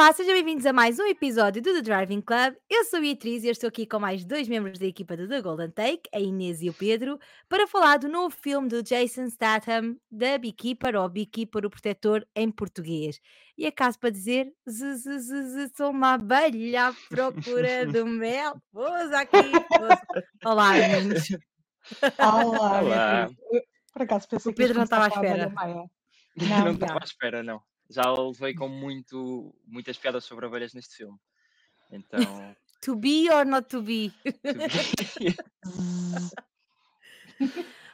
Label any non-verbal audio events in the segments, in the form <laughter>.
Olá, sejam bem-vindos a mais um episódio do The Driving Club. Eu sou a Beatriz e eu estou aqui com mais dois membros da equipa do The Golden Take, a Inês e o Pedro, para falar do novo filme do Jason Statham, da Beekeeper ou Beekeeper, o protetor em português. E acaso para dizer, z, z, z, z, sou uma abelha à procura <laughs> do mel. Pousa aqui. Olá, meninos. Olá, Olá. Por acaso pensei O Pedro não estava à espera. <laughs> Não, Não, estava à espera, não. Já levei com muito, muitas piadas sobre abelhas neste filme. Então. <laughs> To be or not to be? Zzz. <laughs>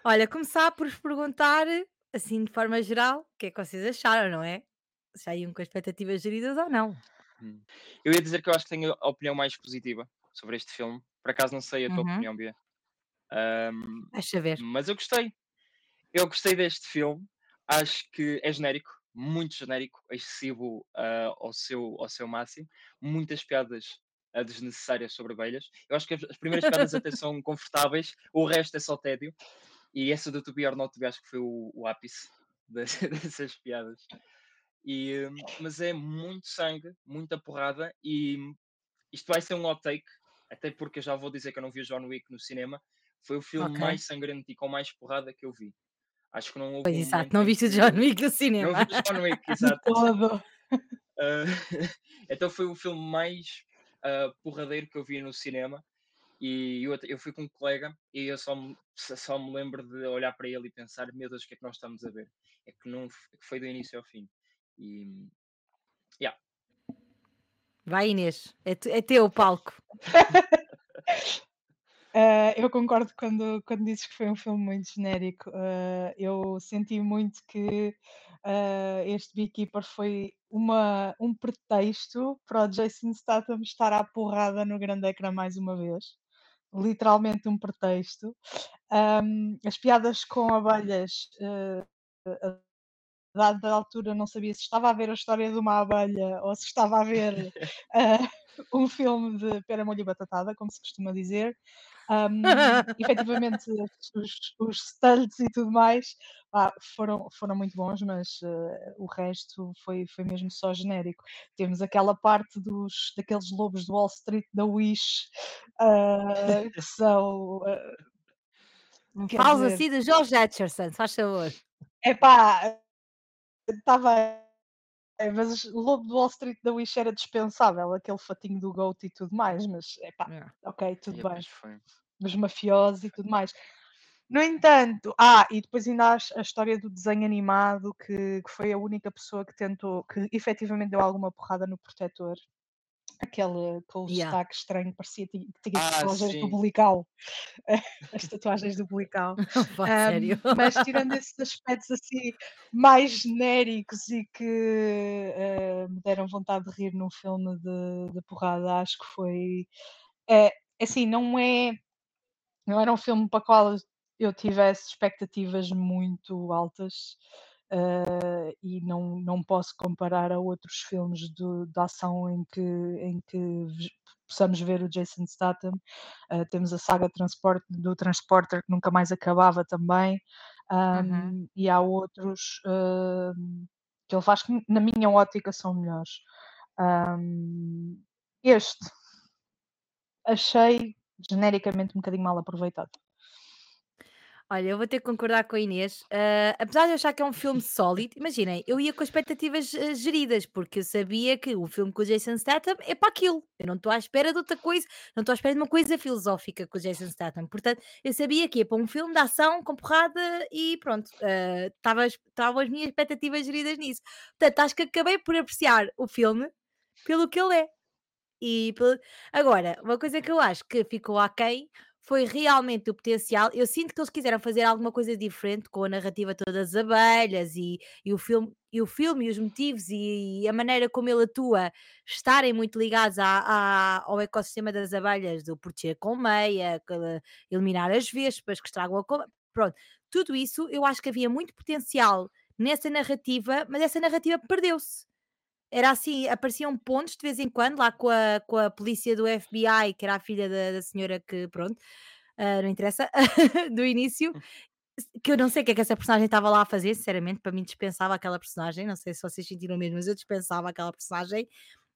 Olha, começar por vos perguntar, assim de forma geral, o que é que vocês acharam, não é? Já iam com expectativas geridas ou não? Hum. Eu ia dizer que eu acho que tenho a opinião mais positiva sobre este filme. Por acaso não sei a tua Uhum. opinião, Bia. Ahm, Deixa ver. mas eu gostei. Eu gostei deste filme. Acho que é genérico, muito genérico, excessivo ah, ao, seu, ao seu máximo. Muitas piadas ah, desnecessárias sobre abelhas. Eu acho que as as primeiras piadas até <laughs> são confortáveis, o resto é só tédio. E essa do To Be or Not To Be acho que foi o, o ápice <laughs> das- dessas piadas. E, hum, mas é muito sangue, muita porrada e hum, isto vai ser um hot take, até porque eu já vou dizer que eu não vi o John Wick no cinema. Foi o filme Ok. mais sangrento e com mais porrada que eu vi. Acho que não houve Pois um exato, não viste o John Wick no Não cinema. vi o John Wick, <laughs> exato. Todo. <laughs> Ah, <laughs> então foi o filme mais ah, porradeiro que eu vi no cinema. E eu, eu fui com um colega e eu só me, só- me lembro de olhar para ele e pensar: Meu Deus, o que é que nós estamos a ver? É que não f- que foi do início ao fim. E Vai Inês, é, é teu o palco. Ah, eu concordo quando, quando dizes que foi um filme muito genérico. Ah, eu senti muito que ah, este Beekeeper foi uma, um pretexto para o Jason Statham estar à porrada no grande ecrã mais uma vez. Literalmente um pretexto. Ahm, as piadas com abelhas, a dada altura não sabia se estava a ver a história de uma abelha ou se estava a ver <laughs> ah, <laughs> um filme de pera, molho e batatada, como se costuma dizer. Ahm, <laughs> efetivamente, os, os stunts e tudo mais pá, foram, foram muito bons, mas ah, o resto foi, foi mesmo só genérico. Temos aquela parte dos, daqueles lobos do Wall Street da Wish ah, que <laughs> são. ah, Fala dizer, assim do George Atcherson, faz favor. Epá, estava. Mas o Lobo do Wall Street da Wish era dispensável, aquele fatinho do Goat e tudo mais, mas É. ok, e tudo bem. depois foi. Os mafiosos e tudo mais. No entanto, ah, e depois ainda há a história do desenho animado, que, que foi a única pessoa que tentou, que efetivamente deu alguma porrada no protetor. Aquele, aquele Yeah. destaque estranho, parecia que tinha Ah, tatuagens do sim. bulical. <laughs> <laughs> As tatuagens do bulical. <laughs> Sério. mas tirando esses aspectos assim mais genéricos e que ah, me deram vontade de rir num filme de, de porrada, acho que foi é, assim, não é não era um filme para o qual eu tivesse expectativas muito altas ah, e não, não posso comparar a outros filmes de, de ação em que, em que possamos ver o Jason Statham. Ah, temos a saga Transport, do Transporter que nunca mais acabava também. Uhum. Ahm, E há outros ahm, que ele faz que, na minha ótica, são melhores. Ahm, este achei genericamente um bocadinho mal aproveitado. Olha, eu vou ter que concordar com a Inês. Ah, apesar de eu achar que é um filme <laughs> sólido, imaginem, eu ia com expectativas ah, geridas, porque eu sabia que o filme com o Jason Statham é para aquilo. Eu não estou à espera de outra coisa, não estou à espera de uma coisa filosófica com o Jason Statham. Portanto, eu sabia que ia para um filme de ação com porrada e pronto, estava estavam as minhas expectativas geridas nisso. Portanto, acho que acabei por apreciar o filme pelo que ele é. E pelo- Agora, uma coisa que eu acho que ficou aquém foi realmente o potencial. Eu sinto que eles quiseram fazer alguma coisa diferente com a narrativa toda das abelhas e, e o filme, e o filme e os motivos e, a maneira como ele atua estarem muito ligados à- à- ao ecossistema das abelhas, do proteger a colmeia, que- eliminar as vespas que estragam a colmeia. Pronto, tudo isso eu acho que havia muito potencial nessa narrativa, mas essa narrativa perdeu-se. Era assim, apareciam pontos de vez em quando, lá com a, com a polícia do FBI, que era a filha da, da senhora que, pronto, ah, não interessa, <laughs> do início, que eu não sei o que é que essa personagem estava lá a fazer, sinceramente, para mim dispensava aquela personagem, não sei se vocês sentiram mesmo, mas eu dispensava aquela personagem.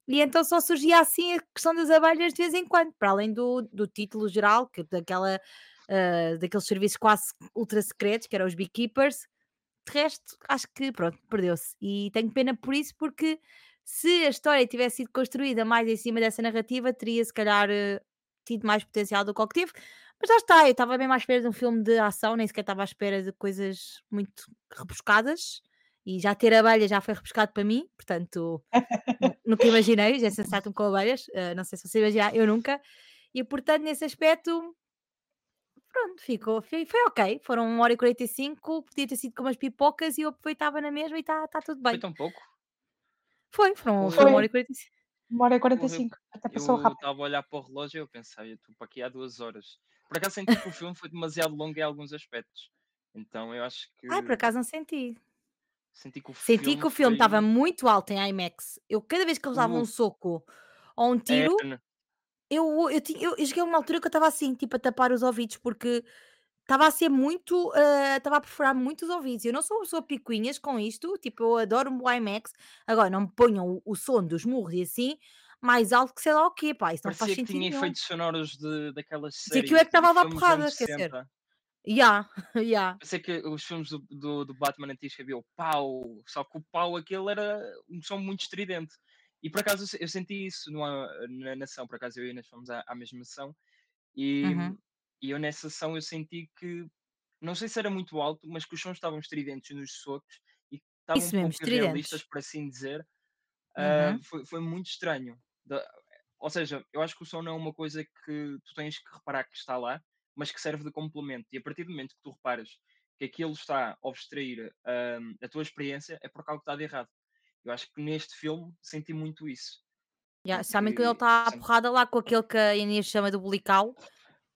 E então só surgia assim a questão das abelhas de vez em quando, para além do, do título geral, que daquela, ah, daqueles serviços quase ultra secretos, que eram os beekeepers. De resto, acho que pronto, perdeu-se. E tenho pena por isso, porque se a história tivesse sido construída mais em cima dessa narrativa, teria se calhar eh, tido mais potencial do que o que teve. Mas lá está, eu estava mesmo à espera de um filme de ação, nem sequer estava à espera de coisas muito rebuscadas. E já ter abelhas já foi rebuscado para mim, portanto, nu- nunca imaginei, já <laughs> sensato com abelhas, eh, não sei se você imaginar, eu nunca. E portanto, nesse aspecto, pronto, ficou, foi, foi ok. Foram 1 hora e 45, podia ter sido com umas pipocas e eu aproveitava na mesma e está tá tudo Foi bem. tão pouco? Foi, foram, foi 1 eu, hora Foi e 45. uma hora e porra, eu, 45. Até passou eu rápido. estava a olhar para o relógio e eu pensei, eu estou para aqui há duas horas. Por acaso senti que o filme foi demasiado longo em alguns aspectos. Então eu acho Ai, por que acaso não senti. senti que o Senti filme que o filme estava foi. muito alto em IMAX. Eu, cada vez que eles davam um Uh, soco ou um é, tiro, n- eu, eu, tinha- eu, eu cheguei a uma altura que eu estava assim, tipo, a tapar os ouvidos, porque estava a ser muito, ah, estava a perfurar muito os ouvidos. Eu não sou uma pessoa picuinhas com isto, tipo, eu adoro o IMAX. Agora, não me ponham o, o som dos murros e assim, mais alto que sei lá o quê, pá, isso não faz parecia que sentido tinha nenhum. efeitos sonoros de, daquelas Se aquilo é séries que estava a levar filmes dos anos porrada, quer dizer. 60. Ya, <laughs> ya. Eu sei que os filmes do, do, do Batman antigos que havia o pau, só que o pau aquele era um som muito estridente. E por acaso eu, se- eu senti isso numa, na nação, por acaso eu e a Inês fomos à, à mesma ação e, Uhum. e eu nessa ação eu senti que, não sei se era muito alto, mas que os sons estavam estridentes nos socos e estavam Isso um mesmo, pouco estridentes. por assim dizer. Ah, Uhum. foi, foi muito estranho. Da- ou seja, eu acho que o som não é uma coisa que tu tens que reparar que está lá, mas que serve de complemento. E a partir do momento que tu reparas que aquilo está a obstruir ahm, a tua experiência, é porque algo está de errado. Eu acho que neste filme senti muito isso. Ya, Sabem quando ele está à porrada lá com aquele que a Inês chama de bulical,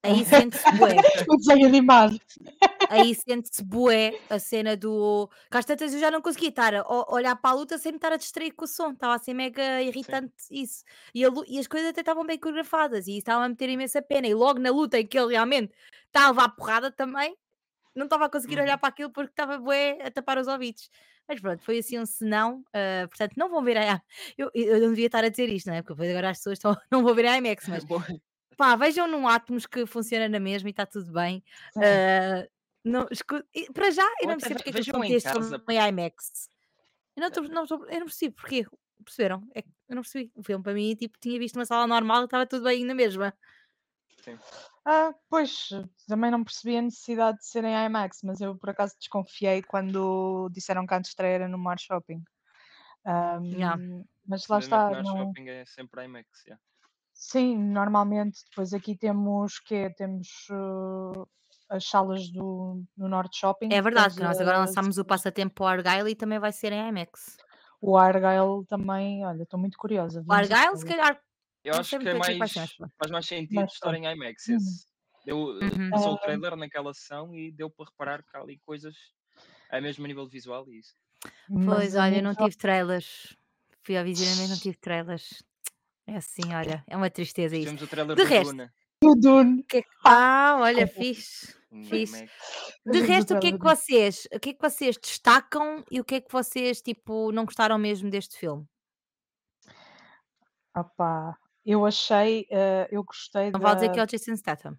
aí <laughs> sente-se bué. o desenho animado. Aí sente-se bué a cena do. Que às tantas eu já não conseguia estar a olhar para a luta sem me estar a distrair com o som. Estava a ser mega Sim. irritante isso. E, lu- e as coisas até estavam bem coreografadas e estava a meter imensa pena. E logo na luta em que ele realmente estava à porrada também, não estava a conseguir olhar Uhum. para aquilo porque estava bué a tapar os ouvidos. Mas pronto, foi assim um senão. ah, portanto, não vão ver a. <laughs> Eu, eu não devia estar a dizer isto, não é? Porque depois agora as pessoas estão, <laughs> não vão ver a IMAX, mas Bom, pá, vejam num Atmos que funciona na mesma e está tudo bem. Ah, não, escu- e para já, eu não percebo porque é que estão a casa. filme em IMAX. Eu não, tô- não, tô- eu não percebo porquê. Perceberam? É eu não percebi. O filme para mim, tipo, tinha visto uma sala normal e estava tudo bem na mesma. Sim. Ah, pois, também não percebi a necessidade de ser em IMAX, mas eu por acaso desconfiei quando disseram que a estreia era no Mar Shopping. Yeah. Ahm, mas lá está, não. shopping é sempre IMAX. yeah. Sim, normalmente depois aqui temos que temos uh, as salas do no Norte Shopping, É verdade nós agora lançámos o passatempo Argyle e também vai ser em IMAX. o Argyle também, olha, estou muito curiosa, O Argyle, se calhar, Eu não acho que é é mais, mas faz mais sentido Mais estar em IMAX Uhum. esse. Deu, Uhum. passou o trailer naquela sessão e deu para reparar que há ali coisas a mesmo nível visual e isso. mas Pois, a olha, eu não tive trailers. Fui ao visionamento, não tive trailers. É assim, olha, é uma tristeza isto. Tivemos o trailer De do resto, Duna do Dune, que é Ah, olha, fixe, fixe. De resto, o que é que Dune. vocês, o que é que vocês destacam e o que é que vocês, tipo, não gostaram mesmo deste filme? Opá, eu achei, eh, eu gostei Não vale dizer que da. é o Jason Statham.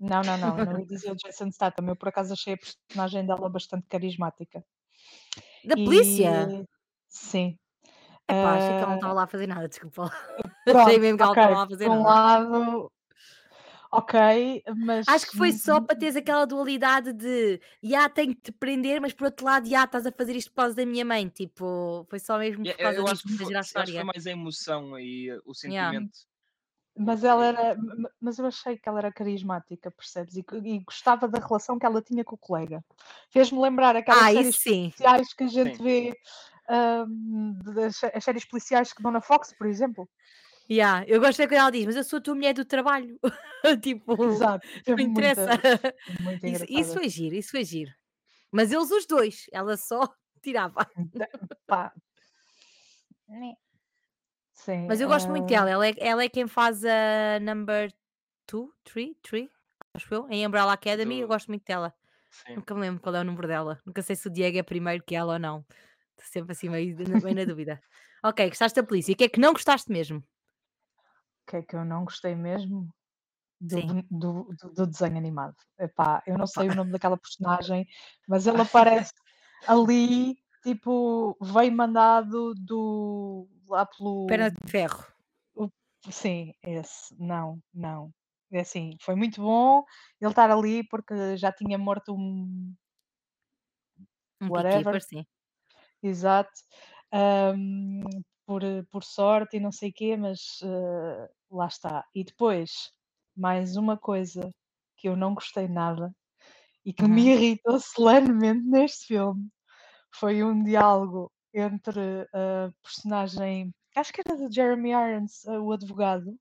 Não, não, não, não ia dizer o <laughs> Jason Statham. Eu por acaso achei a personagem dela bastante carismática. Da polícia? E sim. Epá, achei que ela não eh, estava lá a fazer nada, desculpa lá. <laughs> Achei pronto, mesmo que ela não ok. estava lá a fazer um nada. lado, ok, mas Acho que foi só hum, para teres aquela dualidade de já tenho que te prender, mas por outro lado, já estás a fazer isto por causa da minha mãe. Tipo, foi só mesmo por Eu, causa eu acho disso, que para foi, girar a acho que foi história. mais a emoção e uh, o Yeah. sentimento. mas ela era, ma- mas eu achei que ela era carismática, percebes? E, e gostava da relação que ela tinha com o colega. Fez-me lembrar aquelas Ah, séries sim. policiais que a gente sim, vê, hum, das as séries policiais que dão na Fox, por exemplo. Yeah, eu gosto é quando ela diz, mas eu sou a tua mulher do trabalho. <laughs> tipo, Exato, não teve interessa. muita, muito Isso, isso foi giro, isso foi giro. Mas eles os dois, ela só <laughs> tirava. Da- Pá, né. sim, Mas eu gosto muito ah, dela. Ela é, ela é quem faz a number 2, 3, 3, acho eu, em Umbrella Academy. Eu gosto muito dela. sim. Nunca me lembro qual é o número dela. Nunca sei se o Diego é primeiro que ela ou não. Estou sempre assim meio, na- meio na dúvida. Ok, gostaste da polícia. O que é que não gostaste mesmo? O que é que eu não gostei mesmo? Do, do, do, do desenho animado. Epá, eu não sei o nome daquela personagem, mas ele <laughs> aparece ali, tipo, veio mandado do lá Perna pelo. de ferro. Sim, esse. Não, não. É assim, foi muito bom ele estar ali porque já tinha morto um Um whatever, sim. exato, ahm, por, por sorte e não sei o quê, mas eh, lá está. E depois, mais uma coisa que eu não gostei nada e que me Uhum. irritou <laughs> solenemente neste filme foi um diálogo entre a personagem, acho que era do Jeremy Irons, eh, o advogado,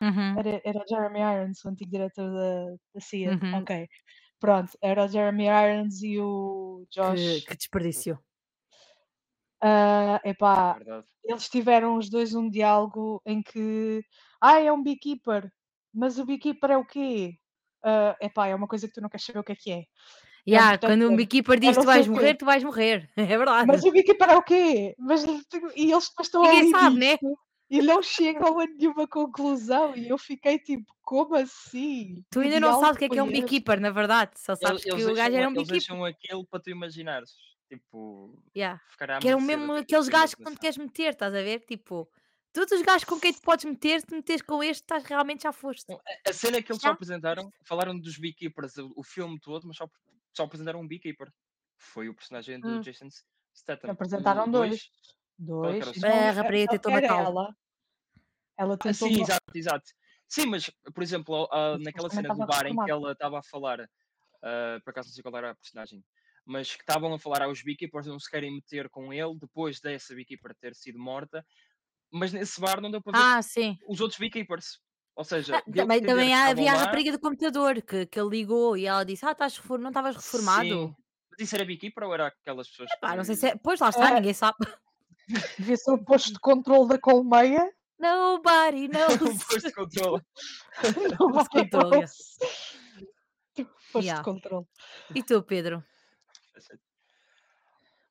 Uhum. era, era o Jeremy Irons, o antigo diretor da, da CIA. Uhum. Ok, pronto, era o Jeremy Irons e o Que, Josh. que desperdício. Ah, epá, Verdade. eles tiveram os dois um diálogo em que, ah, é um beekeeper, mas o beekeeper é o quê? Ah, epá, é uma coisa que tu não queres saber o que é que é. É Yeah, quando um beekeeper É diz tu vais morrer, tu vais morrer. <laughs> É verdade. Mas o beekeeper é o quê? Mas, e eles depois estão Ninguém ali sabe, né? e não chegam a nenhuma conclusão. E eu fiquei tipo, como assim? Tu ainda não sabes o que é que é um beekeeper, na verdade. Só Eles, sabes eles que o gajo era um eles beekeeper. deixam aquilo para tu imaginares. Tipo, Yeah. ficar à Que eram mercê mesmo aqueles gajos que não te queres meter, estás a ver? Tipo, todos os gajos com quem te podes meter, se te meteres com este, estás realmente já foste. A cena é que eles só Já? apresentaram, falaram dos beekeepers o, filme todo, mas só, só apresentaram um beekeeper. Foi o personagem do Hum. Jason Statham. Apresentaram O dois. 2, qual é Dois. segundo? A Não, rapariga só tentou era matá-lo. ela. Ela Ah, tentou sim, ma- exato, exato. Sim, mas, por exemplo, ah, Mas naquela cena do bar em que ela estava a falar, ah, por acaso não sei qual era a personagem, mas que estavam a falar aos beekeepers, não se querem meter com ele, depois dessa beekeeper ter sido morta, mas nesse bar não deu para ver Ah, sim. os outros beekeepers. Ou seja, Ah, também, também que havia a rapariga do computador que, que ele ligou e ela disse: Ah, estás refor- não estavas reformado? sim. Mas isso era beekeeper ou era aquelas pessoas Pá, não sei que... se é. Pois lá está, Ah, ninguém sabe. devia ser o posto de controle da colmeia. Nobody <laughs> um knows. posto de controle. <laughs> Não Posto de controle, yeah. Posto Yeah. de controle. E tu, Pedro?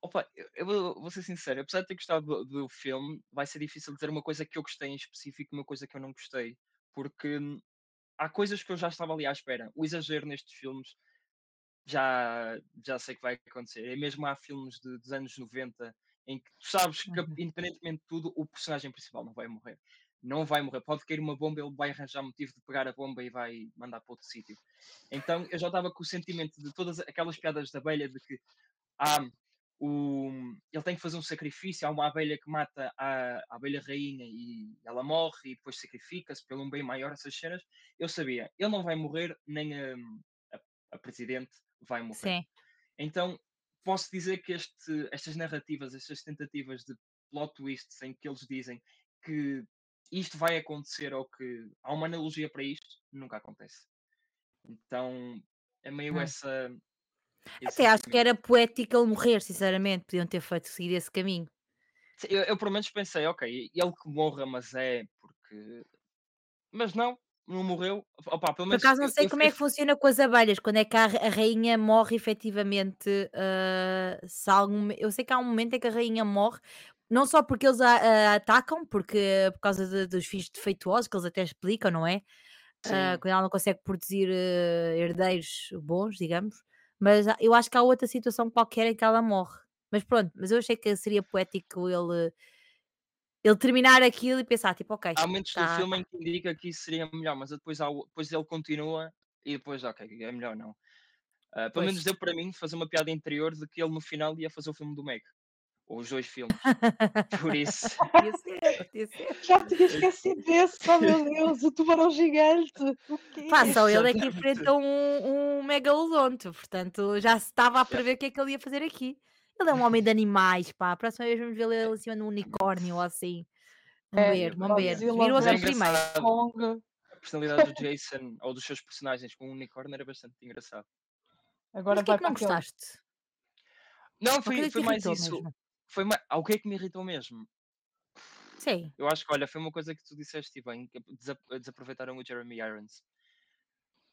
Opa, eu, eu vou, vou ser sincero, apesar de ter gostado do, do filme, vai ser difícil dizer uma coisa que eu gostei em específico e uma coisa que eu não gostei. Porque hum, há coisas que eu já estava ali à espera. O exagero nestes filmes já, já sei que vai acontecer. E mesmo há filmes de- dos anos 90 em que tu sabes que, Uhum. independentemente de tudo, o personagem principal não vai morrer. Não vai morrer. Pode cair uma bomba, ele vai arranjar motivo de pegar a bomba e vai mandar para outro sítio. Então eu já estava com o sentimento de todas aquelas piadas da abelha de que ah, o, ele tem que fazer um sacrifício. Há uma abelha que mata a, a abelha rainha e ela morre e depois sacrifica-se pelo um bem maior, essas cenas. Eu sabia, ele não vai morrer, nem a, a, a presidente vai morrer. Sim. Então posso dizer que este, estas narrativas, estas tentativas de plot twists em que eles dizem que isto vai acontecer ou que há uma analogia para isto, nunca acontece. Então é meio Hum. essa. Até acho que era poético ele morrer, sinceramente. Podiam ter feito seguir esse caminho. Sim, Eu, eu pelo menos pensei, ok, ele que morra, mas é porque. Mas não, não morreu. Opa, pelo Por menos acaso não eu, sei eu como é fiquei. que funciona com as abelhas, quando é que a, a rainha morre efetivamente. ah, se algum, eu sei que há um momento em que a rainha morre, não só porque eles a, a atacam, porque por causa de- dos filhos defeituosos, que eles até explicam, não é? Sim, quando ela não consegue produzir ah, herdeiros bons, digamos. Mas eu acho que há outra situação qualquer em que ela morre. Mas pronto, mas eu achei que seria poético ele, ele terminar aquilo e pensar, tipo, ok, há momentos do tá, filme em que indica que isso seria melhor, mas depois, há, depois ele continua e depois, ok, é melhor não. Ah, pelo pois. menos deu para mim fazer uma piada interior de que ele no final ia fazer o filme do Meg. Ou os dois filmes. Por <laughs> isso. <laughs> Já tinha esquecido desse, oh meu Deus, o tubarão gigante. O quê? Pá, só ele é que enfrenta um, um megalodonte, portanto já se estava a prever o que é que ele ia fazer aqui. Ele é um homem de animais, pá. A próxima vez vamos ver ele em cima de um unicórnio ou assim. Vamos É, ver, vamos ver. Mas é primeiro. A personalidade do Jason ou dos seus personagens com o unicórnio era bastante engraçado. Mas Agora o que é que não aquele. gostaste? Não, foi, foi mais isso. mesmo. Foi. Ah, o que é que me irritou mesmo? Sim. Eu acho que, olha, foi uma coisa que tu disseste bem, que desa- desaproveitaram o Jeremy Irons.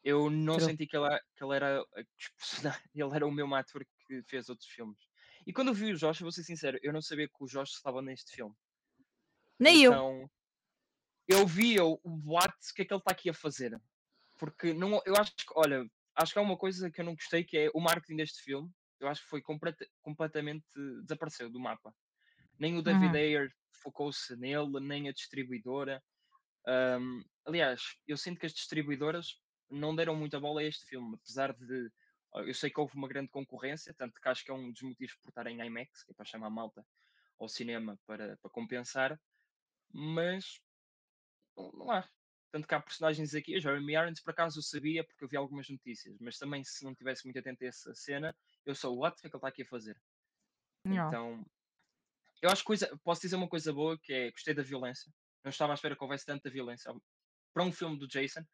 Eu não True. senti que ele, que ele era <laughs> ele era o meu ator que fez outros filmes. E quando eu vi o Josh, eu vou ser sincero, eu não sabia que o Josh estava neste filme. Nem eu. Então, eu vi o o boato, o que é que ele está aqui a fazer? Porque não, eu acho que, olha, acho que há uma coisa que eu não gostei, que é o marketing deste filme. Eu acho que foi completa- completamente desapareceu do mapa. Nem o David Uhum. Ayer focou-se nele, nem a distribuidora. Ahm, aliás, eu sinto que as distribuidoras não deram muita bola a este filme, apesar de. Eu sei que houve uma grande concorrência, tanto que acho que é um dos motivos por estar em IMAX, que é para chamar a malta ao cinema para, para compensar, mas não há. Tanto que há personagens aqui, o Jeremy Irons por acaso eu sabia porque eu vi algumas notícias, mas também se não tivesse muito atento a essa cena, eu sou what? O que é que ele está aqui a fazer? Não. Então, eu acho que coisa, posso dizer uma coisa boa que é gostei da violência. Não estava à espera que houvesse tanta violência para um filme do Jason.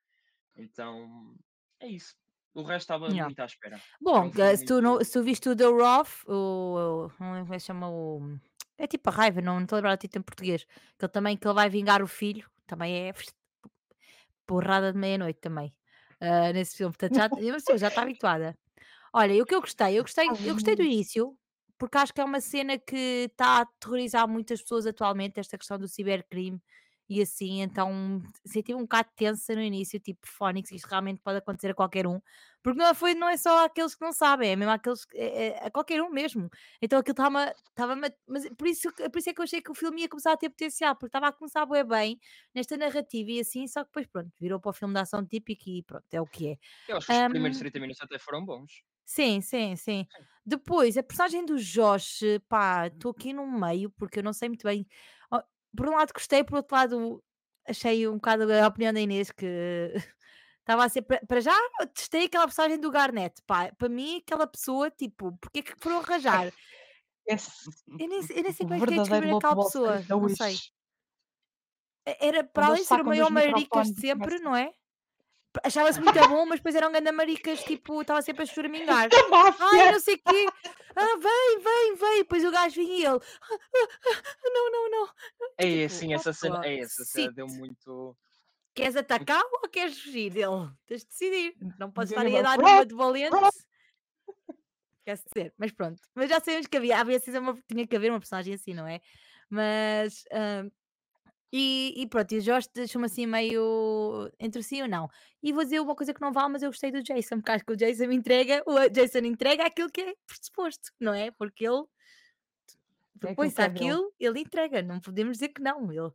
Então, é isso. O resto estava Yeah. muito à espera. Bom, um eh, se tu, não, se tu viste o The Roth, o, o- não lembro como é que se chama o. É tipo a raiva, não não estou a lembrar o título em português. Que ele também que ele vai vingar o filho, também é porrada de meia-noite também. ah, nesse filme, portanto já, pessoa já está <laughs> habituada. Olha, o que eu gostei, eu gostei, eu gostei do início, porque acho que é uma cena que está a aterrorizar muitas pessoas atualmente, esta questão do cibercrime e assim, então senti um bocado tensa no início, tipo, Fónix, isto realmente pode acontecer a qualquer um, porque não, foi, não é só aqueles que não sabem, é mesmo aqueles, que- é, é- a qualquer um mesmo. Então aquilo estava, estava, mas por isso, por isso é que eu achei que o filme ia começar a ter potencial, porque estava a começar bué bem nesta narrativa e assim, só que depois pronto, virou para o filme de ação típico e pronto, é o que é. Eu acho que os primeiros Ahm, 30 minutos até foram bons. Sim, sim, sim. Depois, a personagem do Josh, pá, estou aqui no meio porque eu não sei muito bem. Por um lado gostei, por outro lado achei um bocado a opinião da Inês que estava a ser. Para já, testei aquela personagem do Garnet, pá, para mim, aquela pessoa, tipo, porque é que foram arranjar? Esse Eu nem, eu nem sei como é que é lobo aquela pessoa, é não sei. Era para além de ser o maior maricas de sempre, não é? Achava-se muito bom, mas depois eram ganda maricas, tipo, estava sempre a choramingar. <laughs> Ai, não sei o quê. Ah, vem, vem, vem. Depois o gajo vinha e ele. "Ah, ah, ah, não, não, não. É assim, essa cena, é essa cena deu muito. Queres atacar ou queres fugir dele? Tens de decidir. Não podes estar aí a dar "Run, uma de valente. run." Quer dizer, mas pronto. Mas já sabemos que havia, havia sido uma, tinha que haver uma personagem assim, não é? Mas. ah, e, e pronto, e o Jorge deixou-me assim meio entre sim ou não. E vou dizer uma coisa que não vale, mas eu gostei do Jason, porque acho que o Jason entrega, o Jason entrega aquilo que é pressuposto, não é? Porque ele É aquilo que é aquilo, ele entrega, não podemos dizer que não. Ele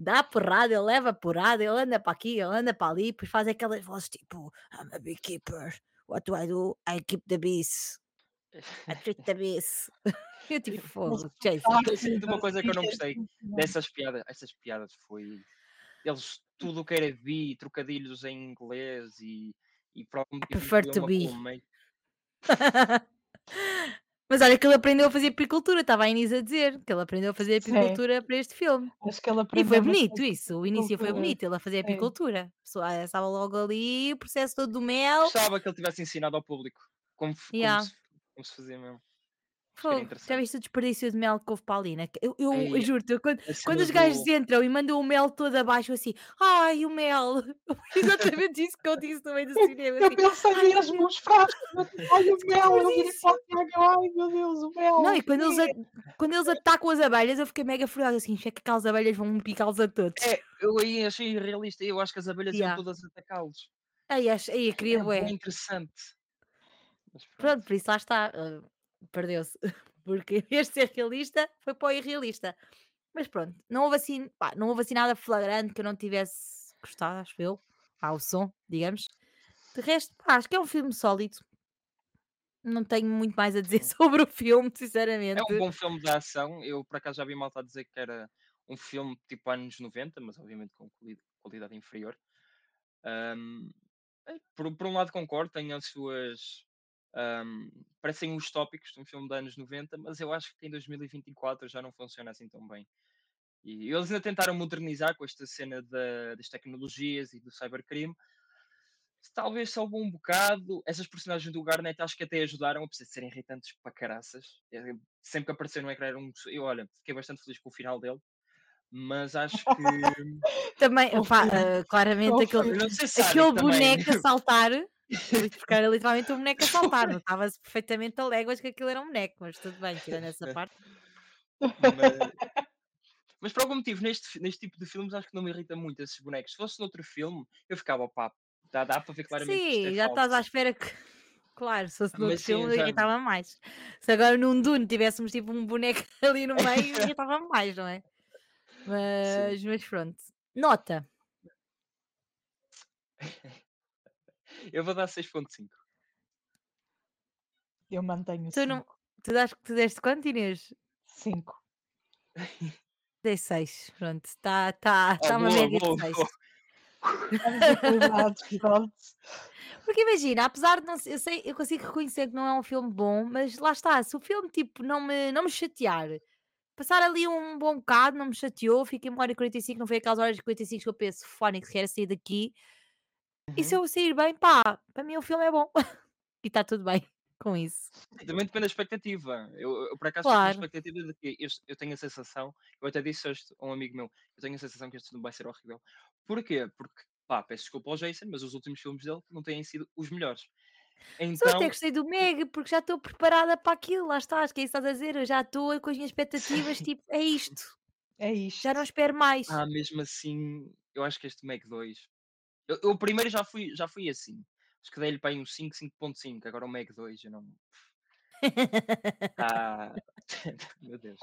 dá porrada, ele leva porrada, ele anda para aqui, ele anda para ali, depois faz aquelas vozes tipo I'm a beekeeper, what do I do? I keep the bees, I treat the <laughs> bees. <laughs> Eu tipo, fogo, Jason. É de uma coisa que eu não <laughs> gostei dessas piadas. Essas piadas foi. Eles, tudo o que era bi, trocadilhos em inglês e, e próprio prefer to be. Mas olha que ele aprendeu a fazer apicultura, estava a Inês a dizer que ele aprendeu a fazer Sim. apicultura para este filme. Acho que ele E aprendeu foi bonito isso, o início foi bonito, ele a fazer Sim. apicultura. A pessoa estava logo ali, o processo todo do mel. Gostava que ele tivesse ensinado ao público como, f- como Yeah. se, como se fazia mesmo. Acho que era Fogo, já viste o desperdício de mel que houve para ali, né? Eu, eu, eu juro-te, eu quando, quando os gajos do. entram e mandam o mel todo abaixo, eu assim, ai, o mel. <laughs> Exatamente isso que eu disse no meio do Eu, cinema. eu Assim, pensei ai, mesmo os frascos, eu tipo, ai o <laughs> mel, eu Tiago, ai meu Deus, o mel, Não, e quando eles, a- quando eles atacam as abelhas, eu fiquei mega furiosa assim, achei que aquelas abelhas vão picá-los a todos. É, eu aí achei irrealista. Eu acho que as abelhas iam Yeah. todas atacá-los. Aí, aí, eu queria bué. bem interessante. Pronto. Pronto, por isso lá está, ah, perdeu-se. <laughs> Porque em vez de ser realista, foi para o irrealista. Mas pronto, não houve assim, pá, não houve assim nada flagrante que eu não tivesse gostado, acho eu. Ao som, digamos. De resto, pá, acho que é um filme sólido. Não tenho muito mais a dizer <laughs> sobre o filme, É sinceramente. um bom filme de ação. Eu por acaso já vi malta a dizer que era um filme tipo anos 90, mas obviamente com quali- qualidade inferior. Ahm, é, por, por um lado concordo, tem as suas. Ahm, parecem os tópicos de um filme de anos 90, mas eu acho que em 2024 já não funciona assim tão bem. E eles ainda tentaram modernizar com esta cena da- das tecnologias e do cybercrime. Talvez salve um bocado. Essas personagens do Garnet acho que até ajudaram, apesar de serem irritantes para caraças. É, Sempre que apareceu no ecrã era um. Eu, olha, fiquei bastante feliz com o final dele. Mas acho que. <laughs> Também, filme? ah, claramente aquele, se aquele boneco a saltar, <laughs> porque era literalmente um boneco a saltar, notava-se perfeitamente a léguas que aquilo era um boneco, mas tudo bem, tirando essa <laughs> parte. Mas, Mas por algum motivo, neste, neste tipo de filmes, acho que não me irrita muito esses bonecos. Se fosse noutro filme, eu ficava, pá, dá, dá para ver claramente isto é Sim, já estás à espera que. <laughs> Claro, se fosse no outro Mas sim, filme já. irritava mais. Se agora num Dune tivéssemos tipo um boneco ali no meio, irritava mais, não é? Sim. Mas, mas pronto. Nota. Eu vou dar 6.5. Eu mantenho Tu, não, 5. tu, das, tu deste quanto, Inês? 5. <laughs> Dei 6. Pronto, está tá, Oh, tá uma boa, média boa, de 6. boa. Estamos equilibrados, pronto. Porque imagina, apesar de não ser, eu sei, eu consigo reconhecer que não é um filme bom, mas lá está, se o filme tipo não me, não me chatear, passar ali um bom bocado, não me chateou, fiquei uma hora e 45, não foi aquelas horas e 45 que eu penso, fónix, quero sair daqui, e se Uhum. eu sair bem, pá, para mim o filme é bom. <laughs> e está tudo bem <laughs> com isso. Também depende da expectativa. Eu, eu por acaso, estou com a Claro. expectativa de que este- eu tenho a sensação, eu até disse hoje a um amigo meu, eu tenho a sensação que este filme vai ser horrível. Porquê? Porque, pá, peço desculpa ao Jason, mas os últimos filmes dele não têm sido os melhores. Mas eu até Então, gostei do Meg, porque já estou preparada para aquilo, lá está, acho que é isso que estás a dizer, eu já estou com as minhas expectativas, <laughs> tipo, é isto, É isto. já não espero mais. ah, mesmo assim, eu acho que este Meg 2. Eu, eu o primeiro já fui, já fui assim. Acho que dei-lhe para aí um 5, 5.5. Agora o Meg 2, eu não. <laughs> Ah, <laughs> meu Deus.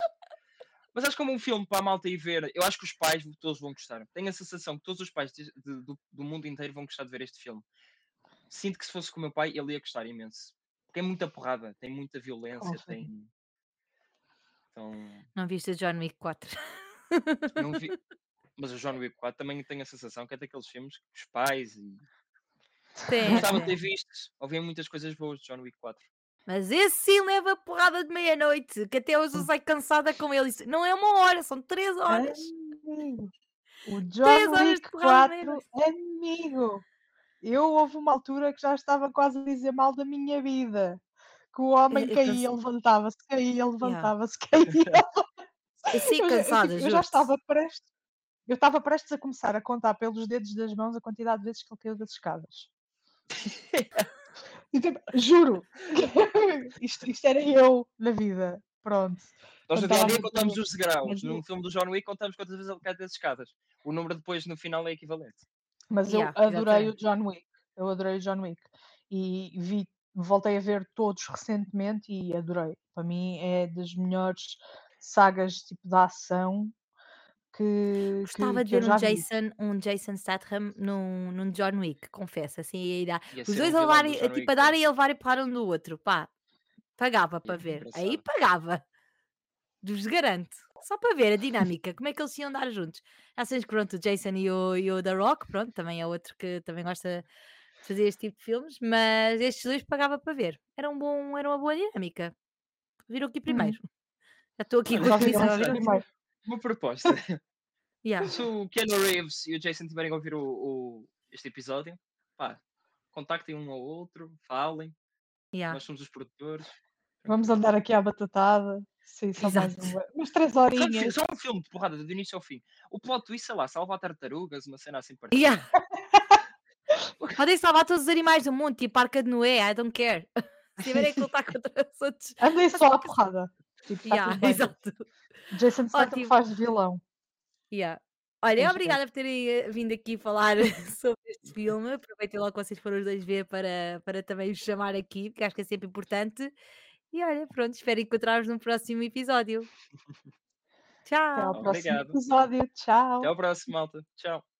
Mas acho que como um filme para a malta ir ver, eu acho que os pais todos vão gostar. Tenho a sensação que todos os pais de- de- do, do mundo inteiro vão gostar de ver este filme. Sinto que se fosse com o meu pai, ele ia gostar imenso. Porque é muita porrada, tem muita violência, Confere. tem. Então, Não viste o John Wick 4? não vi. <laughs> Mas o John Wick 4 também tenho a sensação que é daqueles filmes que os pais e. Tem, Gostava <laughs> de ter tem. visto. Ouvi muitas coisas boas de John Wick 4. Mas esse sim leva porrada de meia-noite, que até hoje eu saio cansada com ele. Não é uma hora, são três horas. Amigo. O <laughs> John Wick de porrada de 4, meia-noite. amigo. Eu houve uma altura que já estava quase a dizer mal da minha vida. Que o homem Eu, eu caía, levantava-se, caía, Yeah. levantava-se, <laughs> caía. Eu Eu, já- eu, cansada, tipo, eu já juro-te. estava prestes. Eu estava prestes a começar a contar pelos dedos das mãos a quantidade de vezes que ele caiu das escadas. <laughs> E, tipo, juro. <laughs> isto, isto era eu na vida. Pronto. Nós no dia a contamos os. Mas, Num filme do John Wick contamos quantas vezes ele cai das escadas. O número depois no final é equivalente. mas eu Yeah, adorei o. John Wick. Eu adorei o John Wick. E vi, voltei a ver todos recentemente e adorei. Para mim é das melhores sagas tipo de ação que, que, Gostava de que eu ver um já vi. Jason, um Jason Statham num, num John Wick, confesso, assim, a ir a- Ia os ser um dois a vilão do levarem, John a, tipo, Wick. a darem e a levarem para um do outro, pá, pagava para ver, aí engraçado. pagava, vos garanto, só para ver a <laughs> dinâmica, como é que eles iam dar juntos. Que pronto, o Jason e o, e o The Rock, pronto, também é outro que também gosta de fazer este tipo de filmes, mas estes dois pagava para ver, era, um bom, era uma boa dinâmica. Viram aqui Hum, primeiro, já estou aqui com a já fica comissão, primeiro. Uma proposta. Yeah, Se o Keanu Reeves e o Jason tiverem a ouvir o, o- este episódio, pá, contactem um ao outro, falem. yeah, Nós somos os produtores. Vamos andar aqui à batatada. Sim, só mais exato. uma, umas três horinhas. só um filme de porrada, do início ao fim. O plot twist, sei lá, salvar tartarugas, uma cena assim parecida. Yeah. Podem salvar todos os animais do mundo, tipo Arca de Noé, I don't care. <laughs> Se tiverem que lutar <laughs> contra os outros. Andem só à porrada. Tipo, está Yeah, <laughs> exato. Jason Statham faz de vilão. Yeah. Olha, Tens obrigada por terem eh, vindo aqui falar <laughs> sobre este filme. Aproveitem logo que vocês foram os dois ver para, para também os chamar aqui, porque acho que é sempre importante. E olha, pronto, espero encontrar-vos no próximo episódio. Até ao Tchau! próximo Obrigado. episódio. Tchau. Até ao próximo, malta. Tchau.